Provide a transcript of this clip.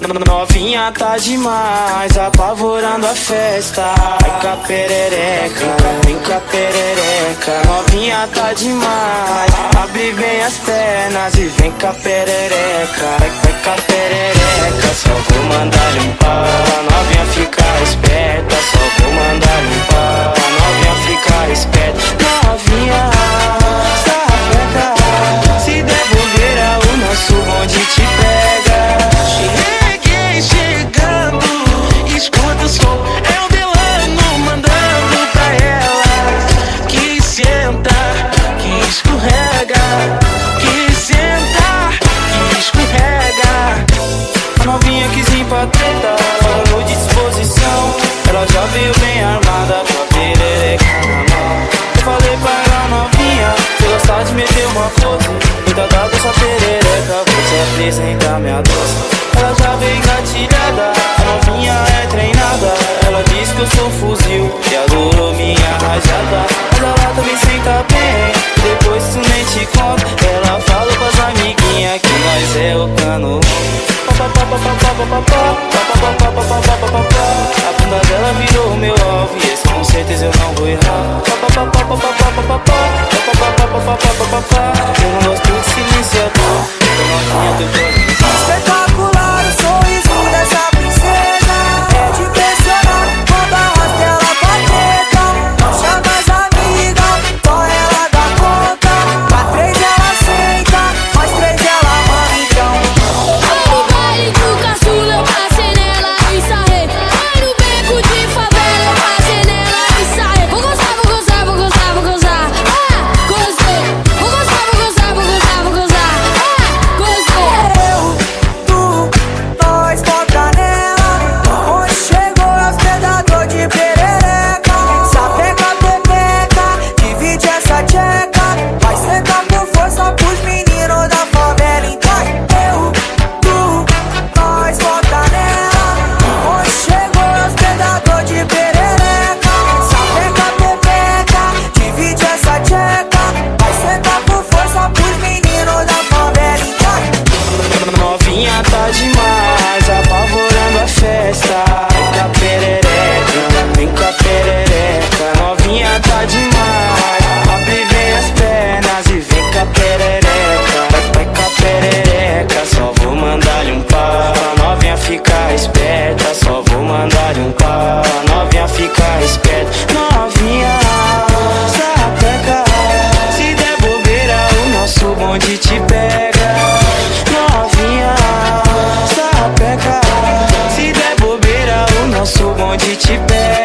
Novinha tá demais, apavorando a festa. Vem a perereca, vem cá perereca. Novinha tá demais, abre bem as pernas e vem cá perereca. Vem a perereca, só vou mandar limpar. apresenta minha dança Ela já vem gatilhada, a novinha é treinada Ela diz que eu sou fuzil e adorou minha rajada Mas ela também senta bem, depois tu nem te conta Ela fala com as amiguinhas que nós é o cano A bunda dela virou meu alvo e esse com certeza eu não vou errar te perde